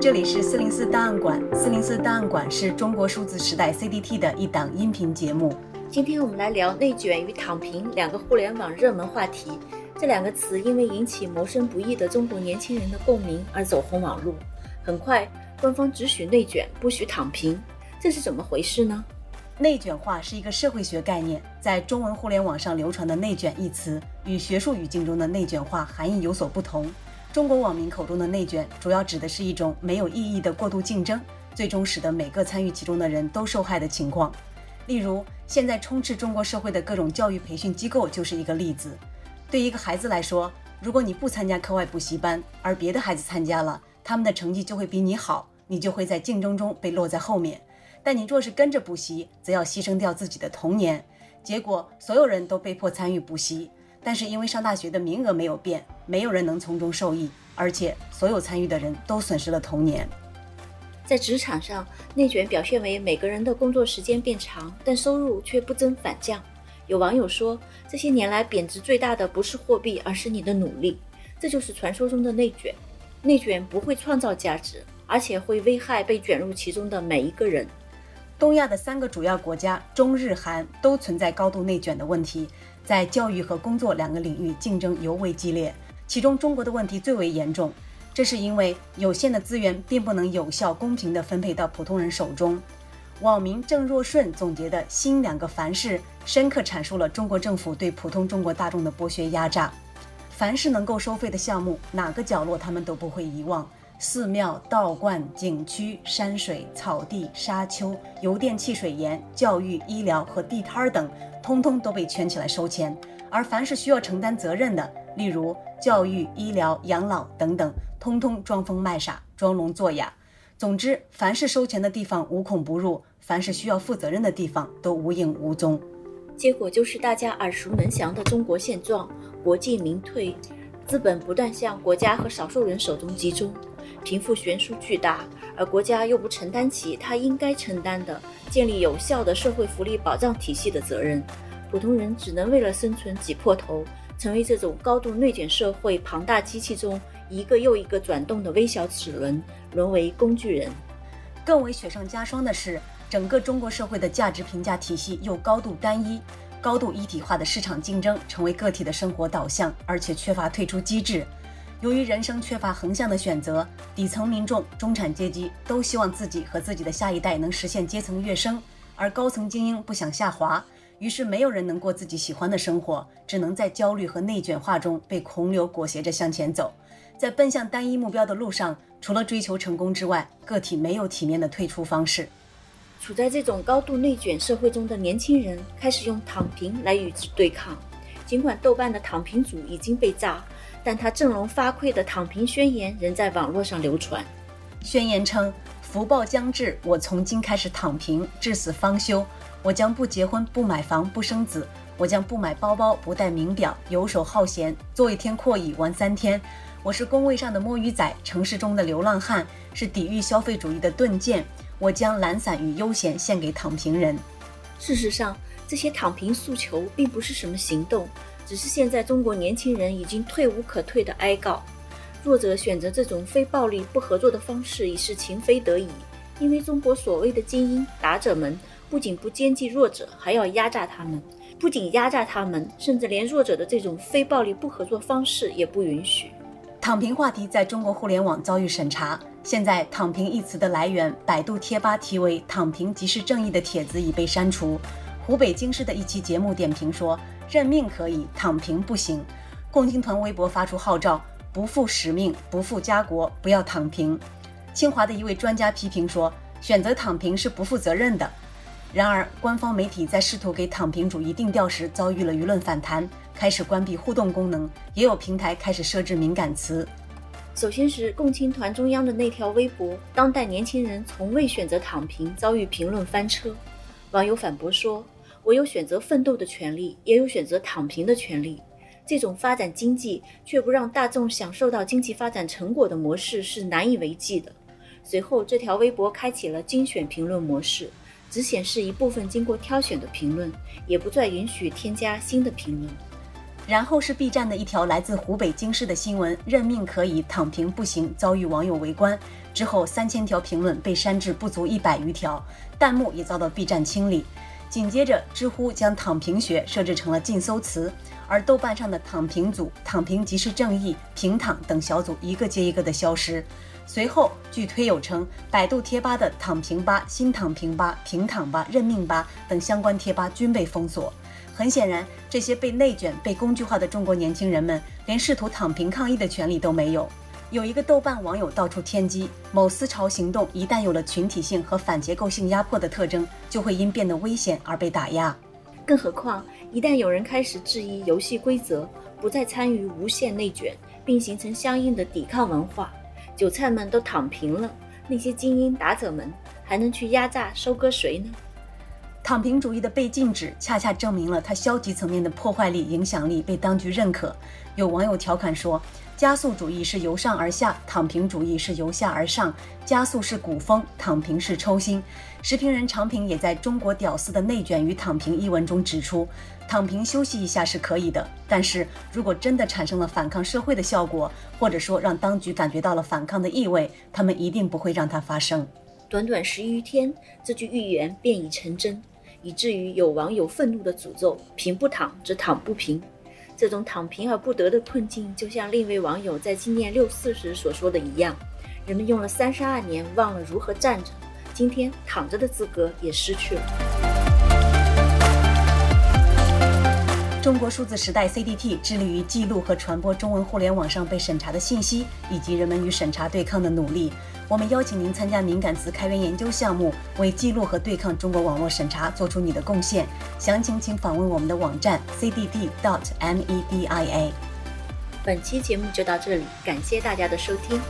这里是四零四档案馆。四零四档案馆是中国数字时代 CDT 的一档音频节目。今天我们来聊内卷与躺平两个互联网热门话题。这两个词因为引起谋生不易的中国年轻人的共鸣而走红网络。很快，官方只许内卷，不许躺平，这是怎么回事呢？内卷化是一个社会学概念，在中文互联网上流传的“内卷”一词，与学术语境中的内卷化含义有所不同。中国网民口中的内卷，主要指的是一种没有意义的过度竞争，最终使得每个参与其中的人都受害的情况。例如，现在充斥中国社会的各种教育培训机构就是一个例子。对一个孩子来说，如果你不参加课外补习班，而别的孩子参加了，他们的成绩就会比你好，你就会在竞争中被落在后面。但你若是跟着补习，则要牺牲掉自己的童年。结果，所有人都被迫参与补习。但是因为上大学的名额没有变，没有人能从中受益，而且所有参与的人都损失了童年。在职场上，内卷表现为每个人的工作时间变长，但收入却不增反降。有网友说，这些年来贬值最大的不是货币，而是你的努力。这就是传说中的内卷。内卷不会创造价值，而且会危害被卷入其中的每一个人。东亚的三个主要国家中日韩都存在高度内卷的问题。在教育和工作两个领域竞争尤为激烈，其中中国的问题最为严重。这是因为有限的资源并不能有效公平地分配到普通人手中。网民郑若顺总结的新两个凡是，深刻阐述了中国政府对普通中国大众的剥削压榨。凡是能够收费的项目，哪个角落他们都不会遗忘。寺庙、道观、景区、山水、草地、沙丘、油电气水盐、教育、医疗和地摊儿等，通通都被圈起来收钱。而凡是需要承担责任的，例如教育、医疗、养老等等，通通装疯卖傻、装聋作哑。总之，凡是收钱的地方无孔不入，凡是需要负责任的地方都无影无踪。结果就是大家耳熟能详的中国现状：国进民退，资本不断向国家和少数人手中集中。贫富悬殊巨大，而国家又不承担起他应该承担的建立有效的社会福利保障体系的责任，普通人只能为了生存挤破头，成为这种高度内卷社会庞大机器中一个又一个转动的微小齿轮，沦为工具人。更为雪上加霜的是，整个中国社会的价值评价体系又高度单一，高度一体化的市场竞争成为个体的生活导向，而且缺乏退出机制。由于人生缺乏横向的选择，底层民众、中产阶级都希望自己和自己的下一代能实现阶层跃升，而高层精英不想下滑，于是没有人能过自己喜欢的生活，只能在焦虑和内卷化中被洪流裹挟着向前走。在奔向单一目标的路上，除了追求成功之外，个体没有体面的退出方式。处在这种高度内卷社会中的年轻人开始用躺平来与之对抗，尽管豆瓣的躺平组已经被炸。但他振聋发聩的躺平宣言仍在网络上流传。宣言称：“福报将至，我从今开始躺平，至死方休。我将不结婚、不买房、不生子。我将不买包包、不戴名表，游手好闲，坐一天阔椅玩三天。我是工位上的摸鱼仔，城市中的流浪汉，是抵御消费主义的钝剑。我将懒散与悠闲献给躺平人。”事实上，这些躺平诉求并不是什么行动。只是现在中国年轻人已经退无可退的哀告，弱者选择这种非暴力不合作的方式已是情非得已，因为中国所谓的精英达者们不仅不接济弱者，还要压榨他们，不仅压榨他们，甚至连弱者的这种非暴力不合作方式也不允许。躺平话题在中国互联网遭遇审查，现在“躺平”一词的来源，百度贴吧题为“躺平即是正义”的帖子已被删除。湖北京师的一期节目点评说。认命可以，躺平不行。共青团微博发出号召：不负使命，不负家国，不要躺平。清华的一位专家批评说：选择躺平是不负责任的。然而，官方媒体在试图给躺平主义定调时，遭遇了舆论反弹，开始关闭互动功能，也有平台开始设置敏感词。首先是共青团中央的那条微博：当代年轻人从未选择躺平，遭遇评论翻车。网友反驳说。我有选择奋斗的权利，也有选择躺平的权利。这种发展经济却不让大众享受到经济发展成果的模式是难以为继的。随后，这条微博开启了精选评论模式，只显示一部分经过挑选的评论，也不再允许添加新的评论。然后是 B 站的一条来自湖北京师的新闻：认命可以，躺平不行，遭遇网友围观。之后三千条评论被删至不足一百余条，弹幕也遭到 B 站清理。紧接着，知乎将“躺平学”设置成了禁搜词，而豆瓣上的“躺平组”“躺平即是正义”“平躺”等小组一个接一个的消失。随后，据推友称，百度贴吧的“躺平吧”“新躺平吧”“平躺吧”“认命吧”等相关贴吧均被封锁。很显然，这些被内卷、被工具化的中国年轻人们，连试图躺平抗议的权利都没有。有一个豆瓣网友道出天机：某思潮行动一旦有了群体性和反结构性压迫的特征，就会因变得危险而被打压。更何况，一旦有人开始质疑游戏规则，不再参与无限内卷，并形成相应的抵抗文化，韭菜们都躺平了，那些精英打者们还能去压榨收割谁呢？躺平主义的被禁止，恰恰证明了它消极层面的破坏力、影响力被当局认可。有网友调侃说：“加速主义是由上而下，躺平主义是由下而上。加速是古风，躺平是抽薪。”时评人常平也在中国屌丝的内卷与躺平一文中指出：“躺平休息一下是可以的，但是如果真的产生了反抗社会的效果，或者说让当局感觉到了反抗的意味，他们一定不会让它发生。”短短十余天，这句预言便已成真。以至于有网友愤怒地诅咒：“平不躺，只躺不平。”这种躺平而不得的困境，就像另一位网友在纪念六四时所说的一样：“人们用了三十二年忘了如何站着，今天躺着的资格也失去了。”中国数字时代 （CDT） 致力于记录和传播中文互联网上被审查的信息，以及人们与审查对抗的努力。我们邀请您参加敏感词开源研究项目，为记录和对抗中国网络审查做出你的贡献。详情请访问我们的网站 cdd.media。本期节目就到这里，感谢大家的收听。